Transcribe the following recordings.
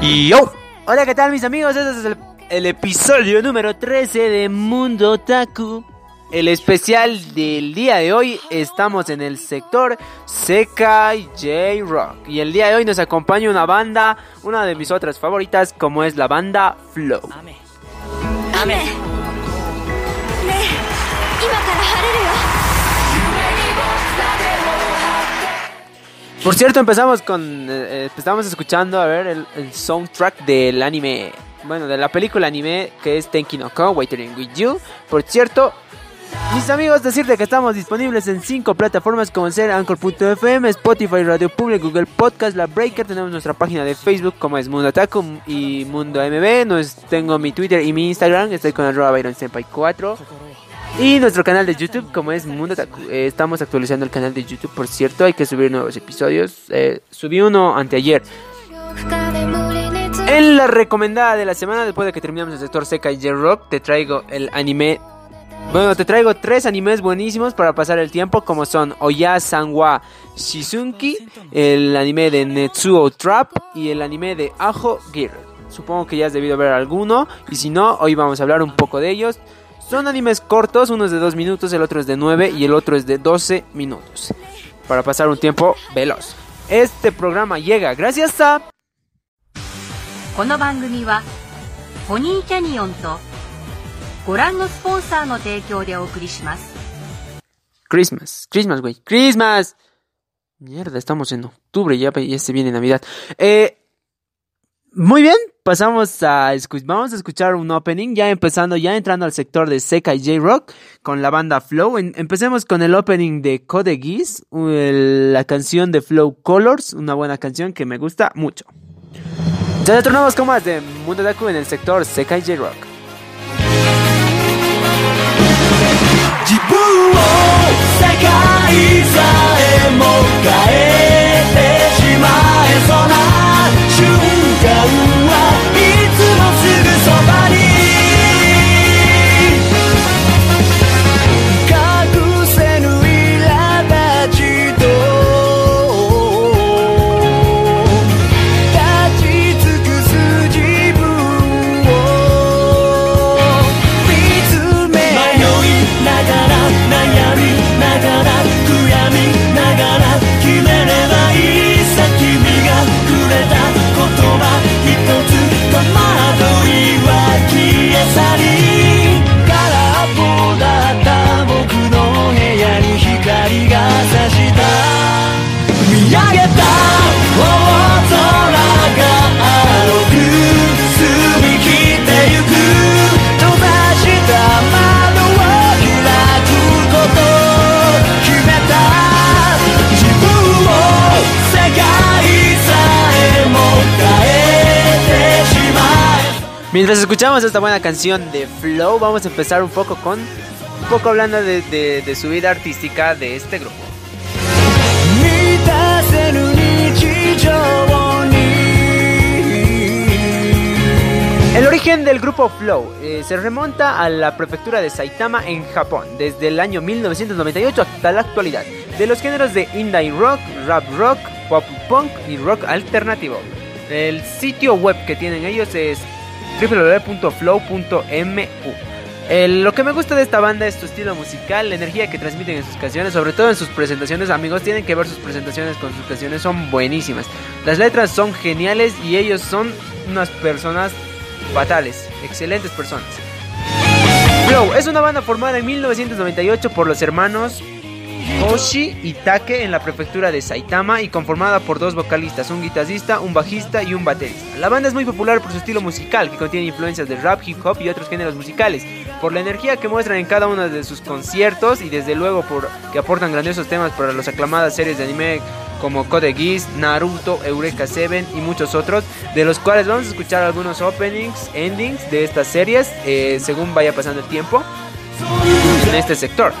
Y yo. hola, ¿qué tal mis amigos? Este es el, episodio número 13 de Mundo Taku. El especial del día de hoy estamos en el sector Sekai J Rock. Y el día de hoy nos acompaña una banda, una de mis otras favoritas, como es la banda Flow. Amé. Amé. Amé. Por cierto, empezamos con. eh, estamos escuchando, a ver, el, soundtrack del anime. Bueno, de la película anime que es Tenki no Ko, Waiting with You. Por cierto, mis amigos, decirte que estamos disponibles en cinco plataformas como ser Anchor.fm, Spotify, Radio Public, Google Podcast, La Breaker. Tenemos nuestra página de Facebook como es Mundo Taku y Mundo MB. Nos, tengo mi Twitter y mi Instagram. Estoy con arroba Byron Senpai 4. Y nuestro canal de YouTube, como es Mundo Taku. Eh, estamos actualizando el canal de YouTube, por cierto. Hay que subir nuevos episodios. Eh, subí uno anteayer. En la recomendada de la semana, después de que terminamos el sector Seca y J-Rock, te traigo el anime. Bueno, te traigo tres animes buenísimos para pasar el tiempo, como son Oya Sanwa Shizunki, el anime de Netsuo Trap y el anime de Ajo Gear. Supongo que ya has debido ver alguno, y si no, hoy vamos a hablar un poco de ellos. Son animes cortos, uno es de 2 minutos, el otro es de 9 y el otro es de 12 minutos. Para pasar un tiempo veloz. Este programa llega gracias a... この番組はポニーキャニオンとご覧のスポンサーの提供でお送りします Christmas, Christmas, güey, Christmas. Mierda, estamos en octubre, ya, ya se viene Navidad. Eh, muy bien, pasamos a vamos a escuchar un opening, ya empezando, ya entrando al sector de Seca y J-Rock con la banda Flow. Empecemos con el opening de Code Geass, la canción de Flow Colors, una buena canción que me gusta mucho. Ya retornamos con más de Mundo Daku en el sector Seca y J-Rock. Mientras escuchamos esta buena canción de Flow, vamos a empezar un poco con. Un poco hablando de, su vida artística de este grupo. El origen del grupo Flow eh, se remonta a la prefectura de Saitama en Japón, desde el año 1998 hasta la actualidad, de los géneros de indie rock, rap rock, pop punk y rock alternativo. El sitio web que tienen ellos es www.flow.mu. El- lo que me gusta de esta banda es su estilo musical, la energía que transmiten en sus canciones, sobre todo en sus presentaciones. Amigos, tienen que ver sus presentaciones con sus canciones, son buenísimas. Las letras son geniales y ellos son unas personas fatales, excelentes personas. Flow es una banda formada en 1998 por los hermanos Oshi y Take en la prefectura de Saitama y conformada por dos vocalistas, un guitarrista, un bajista y un baterista. La banda es muy popular por su estilo musical, que contiene influencias de rap, hip hop y otros géneros musicales, por la energía que muestran en cada uno de sus conciertos y desde luego por que aportan grandiosos temas para las aclamadas series de anime como Code Geass, Naruto, Eureka 7 y muchos otros, de los cuales vamos a escuchar algunos openings, endings de estas series eh, según vaya pasando el tiempo en este sector.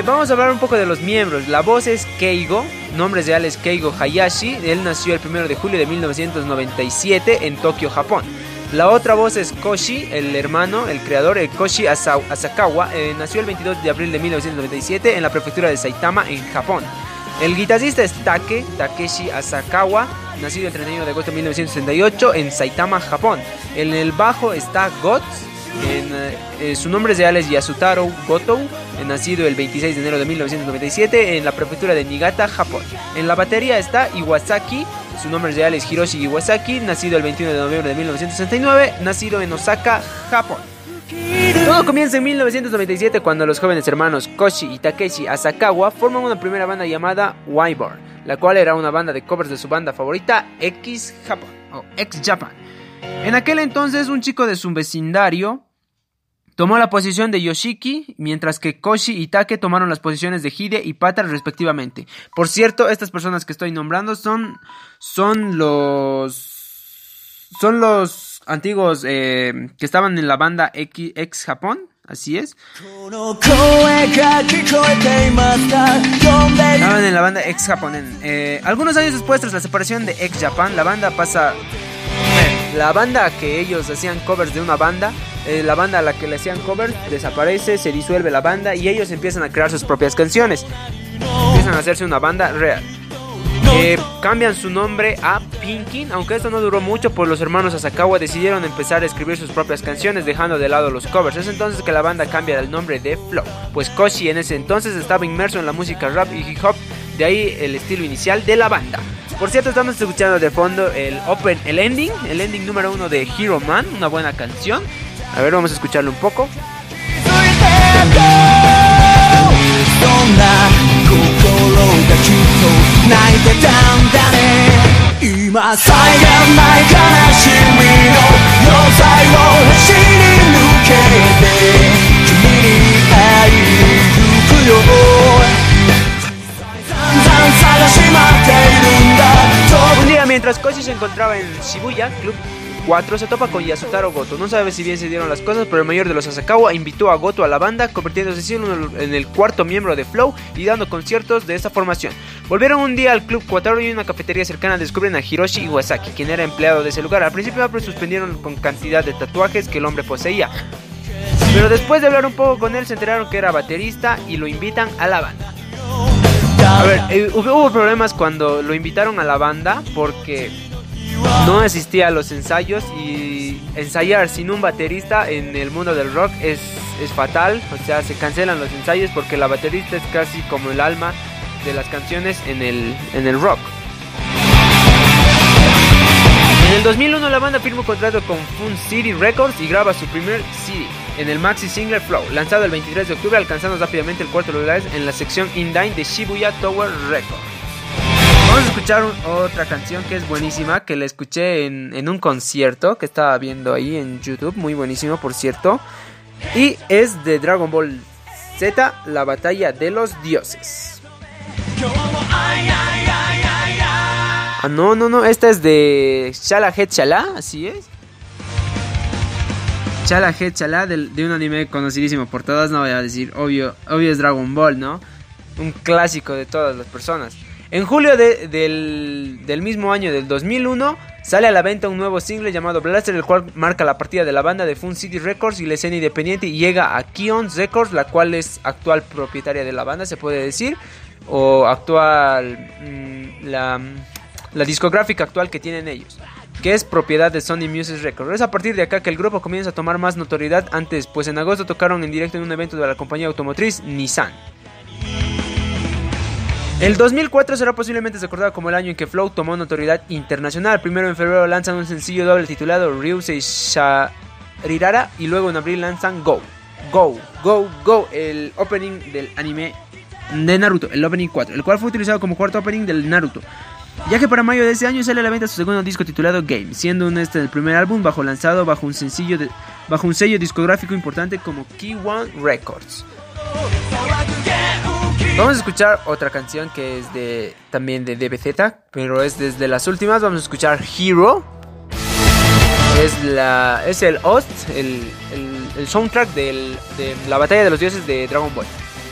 Eh, vamos a hablar un poco de los miembros. La voz es Keigo, nombre real es Keigo Hayashi. Él nació el 1 de julio de 1997 en Tokio, Japón. La otra voz es Koshi, el hermano, el creador, el Koshi Asa- Asakawa. eh, nació el 22 de abril de 1997 en la prefectura de Saitama, en Japón. El guitarrista es Take Takeshi Asakawa, nacido el 31 de agosto de 1968 en Saitama, Japón. En el bajo está Gots, en, eh, su nombre real es Yasutaro Goto, eh, nacido el 26 de enero de 1997 en la prefectura de Niigata, Japón. En la batería está Iwasaki, su nombre real es Hiroshi Iwasaki, nacido el 21 de noviembre de 1969, nacido en Osaka, Japón. Todo comienza en 1997 cuando los jóvenes hermanos Koshi y Takeshi Asakawa forman una primera banda llamada Wyborn, la cual era una banda de covers de su banda favorita X Japan o X Japan. En aquel entonces un chico de su vecindario tomó la posición de Yoshiki, mientras que Koshi y Take tomaron las posiciones de Hide y Pata respectivamente. Por cierto, estas personas que estoy nombrando son son los son los antiguos eh, que estaban en la banda X, X Japón, así es. Estaban en la banda X Japón. Eh, algunos años después, tras la separación de X Japan, la banda pasa. La banda que ellos hacían covers de una banda, eh, la banda a la que le hacían covers desaparece, se disuelve la banda y ellos empiezan a crear sus propias canciones. Empiezan a hacerse una banda real. Eh, cambian su nombre a Pinkin, aunque esto no duró mucho, pues los hermanos Asakawa decidieron empezar a escribir sus propias canciones, dejando de lado los covers. Es entonces que la banda cambia el nombre de Flow, pues Koshi en ese entonces estaba inmerso en la música rap y hip hop, de ahí el estilo inicial de la banda. Por cierto, estamos escuchando de fondo el open, el ending, el ending número uno de Hero Man, una buena canción. A ver, vamos a escucharlo un poco. Un día mientras Koshi se encontraba en Shibuya Club 4, se topa con Yasutaro Goto. No sabe si bien se dieron las cosas, pero el mayor de los Asakawa invitó a Goto a la banda, convirtiéndose así en, el cuarto miembro de Flow y dando conciertos de esta formación. Volvieron un día al Club 4 y en una cafetería cercana descubren a Hiroshi Iwasaki, quien era empleado de ese lugar. Al principio suspendieron con cantidad de tatuajes que el hombre poseía. Pero después de hablar un poco con él se enteraron que era baterista y lo invitan a la banda. A ver, eh, hubo problemas cuando lo invitaron a la banda porque no asistía a los ensayos y ensayar sin un baterista en el mundo del rock es, es fatal. O sea, se cancelan los ensayos porque la baterista es casi como el alma de las canciones en el, en el rock. En el 2001 la banda firma un contrato con Fun City Records y graba su primer CD en el maxi single Flow, lanzado el 23 de octubre, alcanzando rápidamente el cuarto lugar en la sección Indine de Shibuya Tower Records. Vamos a escuchar otra canción que es buenísima, que la escuché en, un concierto que estaba viendo ahí en YouTube, muy buenísimo por cierto. Y es de Dragon Ball Z, la batalla de los dioses. Ah, no, no, no, esta es de Shala Shala, así es. Chala Head del- de un anime conocidísimo por todas, no voy a decir, obvio, obvio es Dragon Ball, ¿no? Un clásico de todas las personas. En julio de- del, del mismo año del 2001 sale a la venta un nuevo single llamado Blaster, el cual marca la partida de la banda de Fun City Records y la escena independiente y llega a Kions Records, la cual es actual propietaria de la banda, se puede decir, o actual, mm, la, la discográfica actual que tienen ellos que es propiedad de Sony Music Records. Es a partir de acá que el grupo comienza a tomar más notoriedad. Antes, pues en agosto tocaron en directo en un evento de la compañía automotriz Nissan. El 2004 será posiblemente recordado como el año en que Flow tomó notoriedad internacional. Primero en febrero lanzan un sencillo doble titulado Ryusei Sharirara y luego en abril lanzan Go. Go, Go, Go, el opening del anime de Naruto, el opening 4, el cual fue utilizado como cuarto opening del Naruto. Ya que para mayo de ese año sale a la venta su segundo disco titulado Game, siendo un este el primer álbum bajo lanzado bajo un sencillo bajo un sello discográfico importante como Key One Records. Vamos a escuchar otra canción que es de también de DBZ, pero es desde las últimas. Vamos a escuchar Hero. Es la es el host, el, el- el soundtrack del- de la batalla de los dioses de Dragon Ball.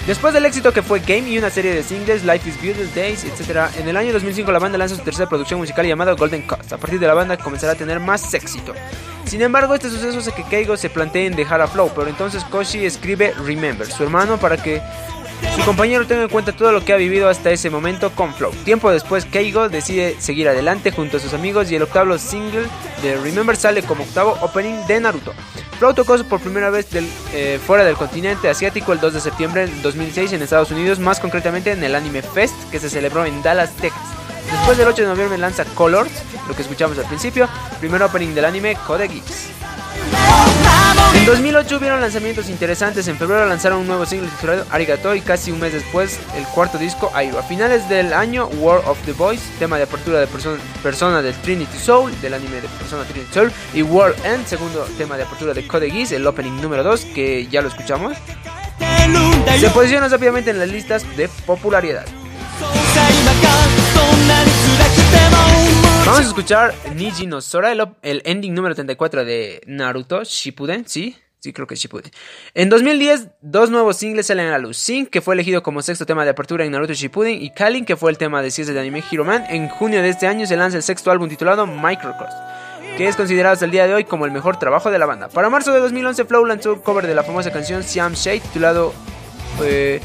Después del éxito que fue Game y una serie de singles, Life is Beautiful Days, etc., en el año 2005 la banda lanza su tercera producción musical llamada Golden Coast. A partir de la banda comenzará a tener más éxito. Sin embargo, este suceso hace que Keigo se plantee en dejar a Flow, pero entonces Koshi escribe Remember, su hermano, para que Su compañero tenga en cuenta todo lo que ha vivido hasta ese momento con Flow. Tiempo después, Keigo decide seguir adelante junto a sus amigos y el octavo single de Remember sale como octavo opening de Naruto. Flow tocó por primera vez eh, fuera del continente asiático el 2 de septiembre del 2006 en Estados Unidos, más concretamente en el Anime Fest que se celebró en Dallas, Texas. Después del 8 de noviembre lanza Colors, lo que escuchamos al principio, primer opening del anime Code Geass. En 2008 hubieron lanzamientos interesantes. En febrero lanzaron un nuevo single titulado Arigato y casi un mes después el cuarto disco Airo. A finales del año, War of the Boys, tema de apertura de Persona, persona de Trinity Soul, del anime de Persona Trinity Soul, y World End, segundo tema de apertura de Code Geass, el opening número 2, que ya lo escuchamos. Se posiciona rápidamente en las listas de popularidad. Vamos a escuchar Niji no Sora, el, el ending número 34 de Naruto Shippuden, ¿sí? Sí, creo que es Shippuden. En 2010, dos nuevos singles salen a la luz. Sin, que fue elegido como sexto tema de apertura en Naruto Shippuden, y Kalin, que fue el tema de cierre de anime Hero Man. En junio de este año se lanza el sexto álbum titulado Microcross, que es considerado hasta el día de hoy como el mejor trabajo de la banda. Para marzo de 2011, Flow lanzó un cover de la famosa canción Siam Shade, titulado eh,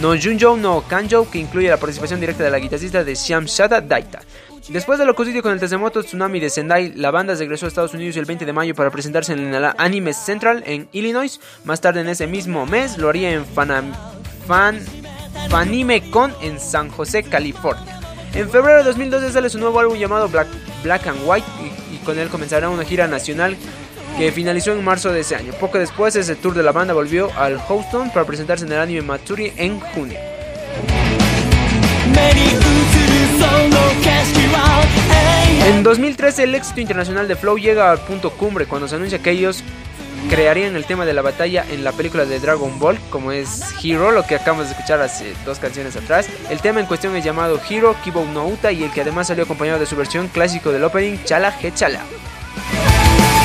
No Junjo no Kanjo, que incluye la participación directa de la guitarrista de Siam Shada Daita. Después de lo con el terremoto tsunami de Sendai, la banda regresó a Estados Unidos el 20 de mayo para presentarse en el Anime Central en Illinois. Más tarde en ese mismo mes lo haría en Fanam, Fan, Fanime Con en San José, California. En febrero de 2012 sale su nuevo álbum llamado Black, Black and White y, y con él comenzará una gira nacional que finalizó en marzo de ese año. Poco después ese tour de la banda volvió al Houston para presentarse en el anime Matsuri en junio. 2013 el éxito internacional de Flow llega al punto cumbre cuando se anuncia que ellos crearían el tema de la batalla en la película de Dragon Ball, como es Hero, lo que acabamos de escuchar hace dos canciones atrás. El tema en cuestión es llamado Hero Kibo no Uta y el que además salió acompañado de su versión clásico del opening Chala He Chala.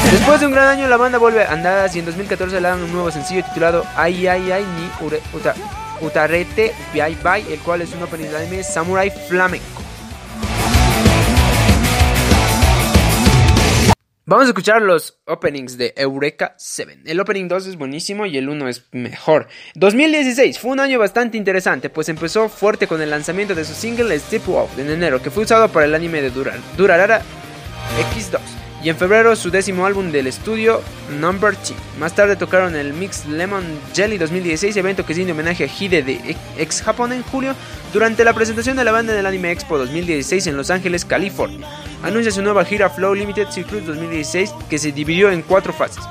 Después de un gran año la banda vuelve a andadas y en 2014 le dan un nuevo sencillo titulado Ai Ai Ai Ni Ure, Uta, Utarete Bye Bye, el cual es un opening de anime Samurai Flamenco. Vamos a escuchar los openings de Eureka 7. El opening 2 es buenísimo y el 1 es mejor. 2016 fue un año bastante interesante, pues empezó fuerte con el lanzamiento de su single Step Out en enero, que fue usado para el anime de Durar, Durarara X2. Y en febrero su décimo álbum del estudio Number 2. Más tarde tocaron el Mix Lemon Jelly 2016, evento que rinde homenaje a Hide de ex Japón en julio, durante la presentación de la banda en el Anime Expo 2016 en Los Ángeles, California. Anuncia su nueva gira Flow Limited Circuit 2016 que se dividió en cuatro fases.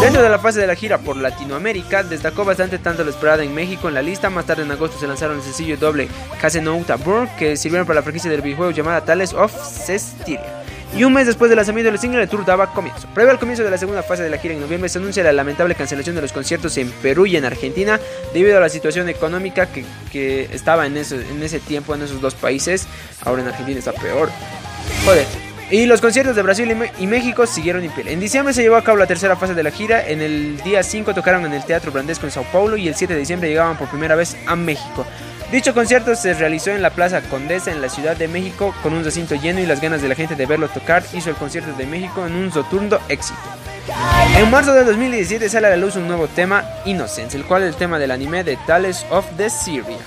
Dentro de la fase de la gira por Latinoamérica, destacó bastante tanto la esperada en México en la lista. Más tarde en agosto se lanzaron el sencillo doble Casenouta Burn, que sirvieron para la franquicia del videojuego llamada Tales of Cestiria. Y un mes después del lanzamiento del single, el tour daba comienzo. Previo al comienzo de la segunda fase de la gira en noviembre, se anuncia la lamentable cancelación de los conciertos en Perú y en Argentina debido a la situación económica que, que estaba en ese, en ese tiempo en esos dos países. Ahora en Argentina está peor. Y los conciertos de Brasil y, México siguieron en. En diciembre se llevó a cabo la tercera fase de la gira. En el día 5 tocaron en el Teatro Brandesco en Sao Paulo y el 7 de diciembre llegaban por primera vez a México. Dicho concierto se realizó en la Plaza Condesa en la Ciudad de México con un recinto lleno y las ganas de la gente de verlo tocar hizo el concierto de México en un rotundo éxito. En marzo de 2017 sale a la luz un nuevo tema, Innocence, el cual es el tema del anime de Tales of the Syria.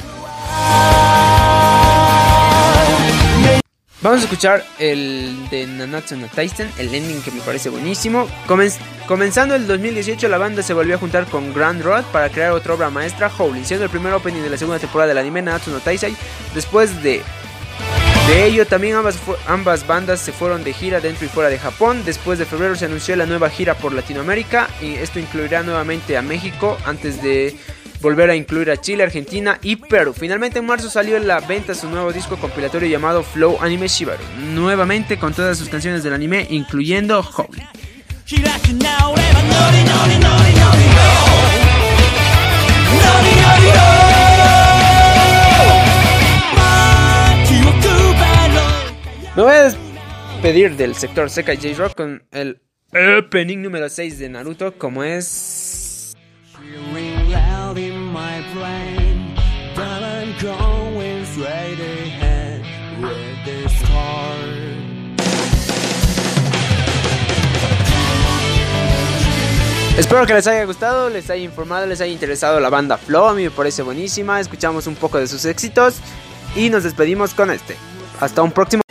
Vamos a escuchar el de Nanatsu no Taisen, el ending que me parece buenísimo. Comenz- comenzando el 2018, la banda se volvió a juntar con Grand Rod para crear otra obra maestra, Howling, siendo el primer opening de la segunda temporada del anime Nanatsu no Taisai. Después de, de ello, también ambas, ambas bandas se fueron de gira dentro y fuera de Japón. Después de febrero se anunció la nueva gira por Latinoamérica y esto incluirá nuevamente a México antes de volver a incluir a Chile, Argentina y Perú. Finalmente en marzo salió en la venta su nuevo disco compilatorio llamado Flow Anime Shibaru, nuevamente con todas sus canciones del anime, incluyendo Howl. Me voy a despedir del sector Seca J Rock con el opening número 6 de Naruto, como es. Espero que les haya gustado, les haya informado, les haya interesado la banda Flow. A mí me parece buenísima. Escuchamos un poco de sus éxitos y nos despedimos con este. Hasta un próximo.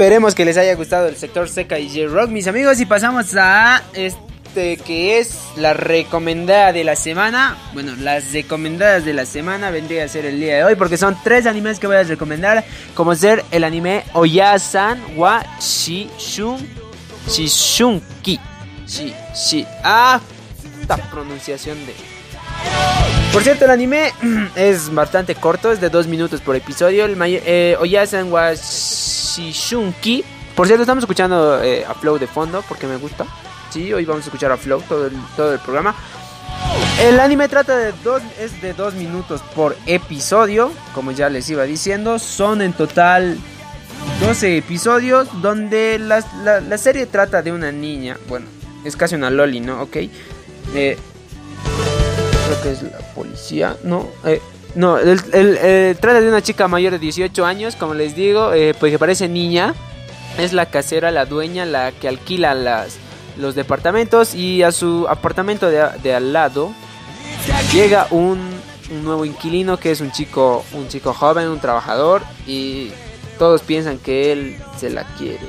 Esperemos que les haya gustado el sector seca y J-Rock, mis amigos. Y pasamos a este que es la recomendada de la semana. Bueno, las recomendadas de la semana vendría a ser el día de hoy. Porque son tres animes que voy a recomendar. Como ser el anime Oyasan wa Shishun, Shishunki. Shi, shi. Ah, esta pronunciación de. Por cierto, el anime es bastante corto, es de dos minutos por episodio. El eh, Oyasan wa Shishunki. Por cierto, estamos escuchando eh, a Flow de fondo porque me gusta. Sí, hoy vamos a escuchar a Flow todo el, todo el programa. El anime trata de dos, es de dos minutos por episodio, como ya les iba diciendo. Son en total 12 episodios donde la, la serie trata de una niña. Bueno, es casi una loli, ¿no? Ok. Eh, creo que es la policía, ¿no? Eh, no, el, eh, trata de una chica mayor de 18 años, como les digo, eh, pues que parece niña. Es la casera, la dueña, la que alquila las, los departamentos y a su apartamento de, de al lado llega un, un nuevo inquilino que es un chico, un chico joven, un trabajador y todos piensan que él se la quiere,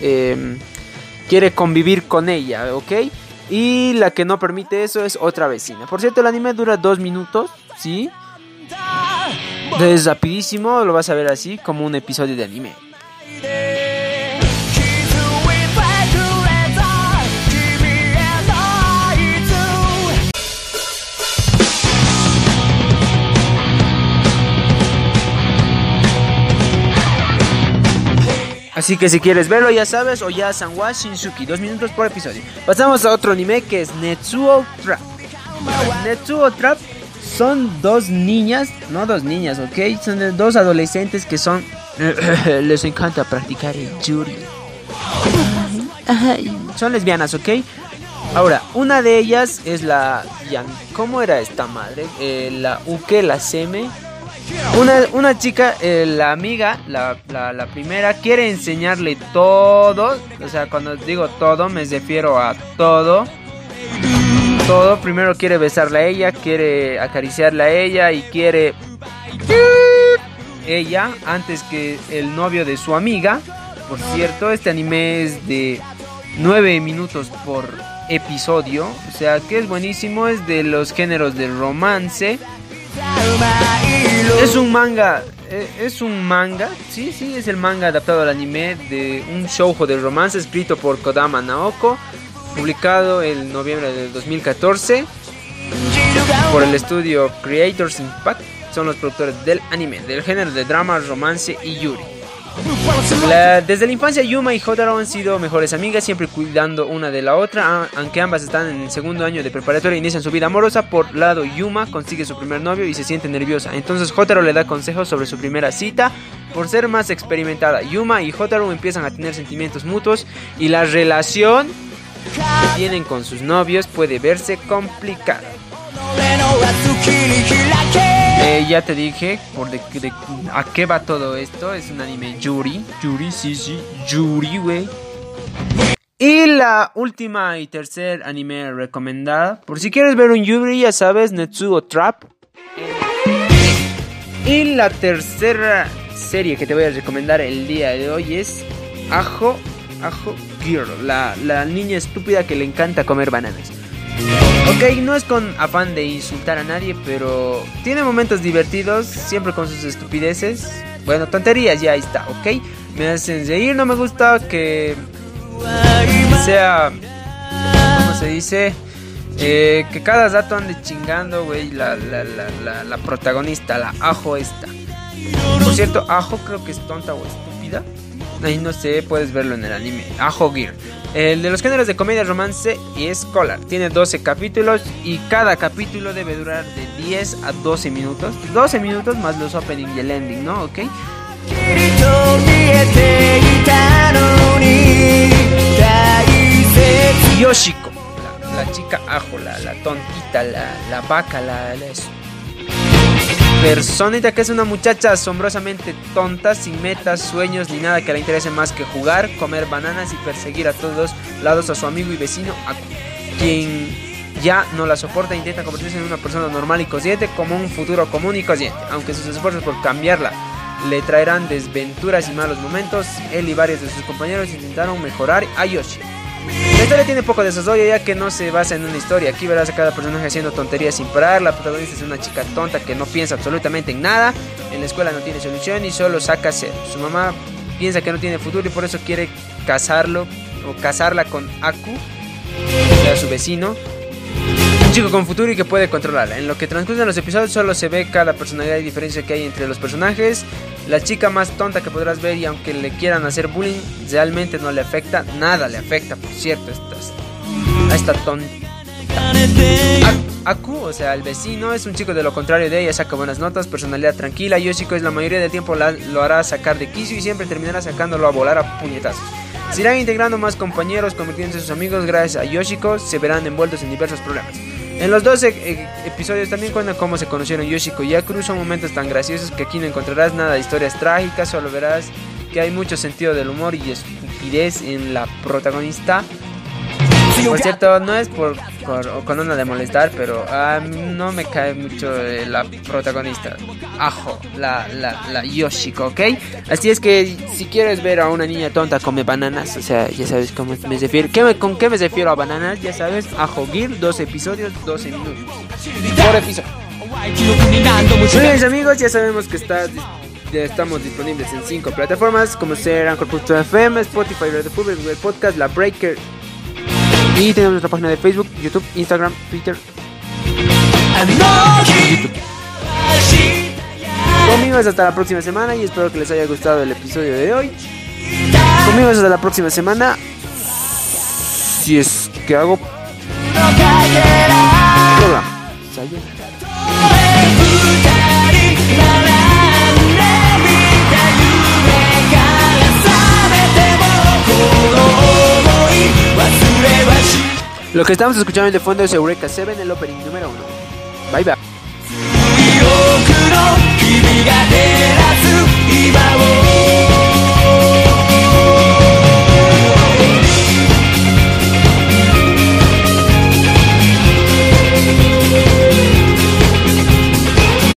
em, quiere convivir con ella, ¿ok? Y la que no permite eso es otra vecina. Por cierto, el anime dura dos minutos, ¿sí? Es rapidísimo, lo vas a ver así, como un episodio de anime. Así que si quieres verlo, ya sabes, o ya Sanwa Shinsuki, dos minutos por episodio. Pasamos a otro anime que es Netsuo Trap. Netsuo Trap son dos niñas, no dos niñas, ¿ok? Son dos adolescentes que son... les encanta practicar el yuri. Son lesbianas, ¿ok? Ahora, una de ellas es la... ¿Cómo era esta madre? Eh, la Uke, la Seme. Una, una chica, eh, la amiga, la, la, la primera, quiere enseñarle todo. O sea, cuando digo todo, me refiero a todo. Todo. Primero quiere besarla a ella, quiere acariciarla a ella y quiere... Ella, antes que el novio de su amiga. Por cierto, este anime es de 9 minutos por episodio. O sea, que es buenísimo. Es de los géneros de romance. Es un manga, eh, es un manga, sí, sí, es el manga adaptado al anime de un shoujo de romance escrito por Kodama Naoko, publicado en noviembre del 2014 por el estudio Creators Impact. Son los productores del anime, del género de drama, romance y yuri. Desde la infancia Yuma y Jotaro han sido mejores amigas, siempre cuidando una de la otra, a- aunque ambas están en el segundo año de preparatoria e inician su vida amorosa. Por lado Yuma consigue su primer novio y se siente nerviosa, entonces Jotaro le da consejos sobre su primera cita. Por ser más experimentada, Yuma y Jotaro empiezan a tener sentimientos mutuos y la relación que tienen con sus novios puede verse complicado eh, ya te dije a qué va todo esto. Es un anime Yuri. Yuri, sí, sí. Yuri, güey. Y la última y tercer anime recomendada. Por si quieres ver un Yuri, ya sabes, Netsuo Trap. Y la tercera serie que te voy a recomendar el día de hoy es Ajo Ajo Girl, la, la niña estúpida que le encanta comer bananas. Ok, no es con afán de insultar a nadie, pero tiene momentos divertidos, siempre con sus estupideces. Bueno, tonterías, ya ahí está, ok. Me hacen reír, no me gusta que sea, ¿cómo se dice? Eh, que cada rato ande chingando, güey, la, la, la, la protagonista, la Ajo esta. Por cierto, Ajo creo que es tonta o estúpida. Ahí no sé, puedes verlo en el anime. Ah, ajo Gear. El de los géneros de comedia, romance y escolar. Tiene 12 capítulos y cada capítulo debe durar de 10 a 12 minutos. 12 minutos más los opening y el ending, ¿no? ¿Ok? Yoshiko, la, la chica ajo, la, la tontita, la, la vaca, la personita que es una muchacha asombrosamente tonta, sin metas, sueños ni nada que le interese más que jugar, comer bananas y perseguir a todos lados a su amigo y vecino, Aku, quien ya no la soporta e intenta convertirse en una persona normal y consciente como un futuro común y consciente, aunque sus esfuerzos por cambiarla le traerán desventuras y malos momentos, él y varios de sus compañeros intentaron mejorar a Yoshi. Historia tiene poco desarrollo ya que no se basa en una historia. Aquí verás a cada personaje haciendo tonterías sin parar. La protagonista es una chica tonta que no piensa absolutamente en nada. En la escuela no tiene solución y solo saca cero. Su mamá piensa que no tiene futuro y por eso quiere casarlo o casarla con Aku, o sea, su vecino. Un chico con futuro y que puede controlarla. En lo que transcurren los episodios solo se ve cada personalidad y diferencia que hay entre los personajes. La chica más tonta que podrás ver y aunque le quieran hacer bullying, realmente no le afecta. Nada le afecta, por cierto, a esta tonta. Aku, o sea, el vecino, es un chico de lo contrario de ella, saca buenas notas, personalidad tranquila. Yoshiko es la mayoría del tiempo la- lo hará sacar de quicio y siempre terminará sacándolo a volar a puñetazos. Se irán integrando más compañeros, convirtiéndose en sus amigos gracias a Yoshiko, se verán envueltos en diversos problemas. En los 12 eh, episodios también cuentan cómo se conocieron Yoshiko y Akuru, son momentos tan graciosos que aquí no encontrarás nada de historias trágicas, solo verás que hay mucho sentido del humor y estupidez en la protagonista. Por cierto, no es por, por con una de molestar, pero a mí no me cae mucho eh, la protagonista, Ajo, la, la, la Yoshiko, ¿ok? Así es que si quieres ver a una niña tonta come bananas, o sea, ya sabes cómo me refiero. ¿Qué me, ¿Con qué me refiero a bananas? Ya sabes, Ajo Gil, dos episodios, 12 minutos. Por episodio. Muy bien, amigos, ya sabemos que está ya estamos disponibles en cinco plataformas como ser Anchor.fm, Spotify, Radio Public, Google Podcast, La Breaker y tenemos nuestra página de Facebook, YouTube, Instagram, Twitter. Conmigo hasta la próxima semana y espero que les haya gustado el episodio de hoy. Conmigo hasta la próxima semana. Si es que hago... Hola. Lo que estamos escuchando de fondo es Eureka 7, el opening número 1. Bye bye.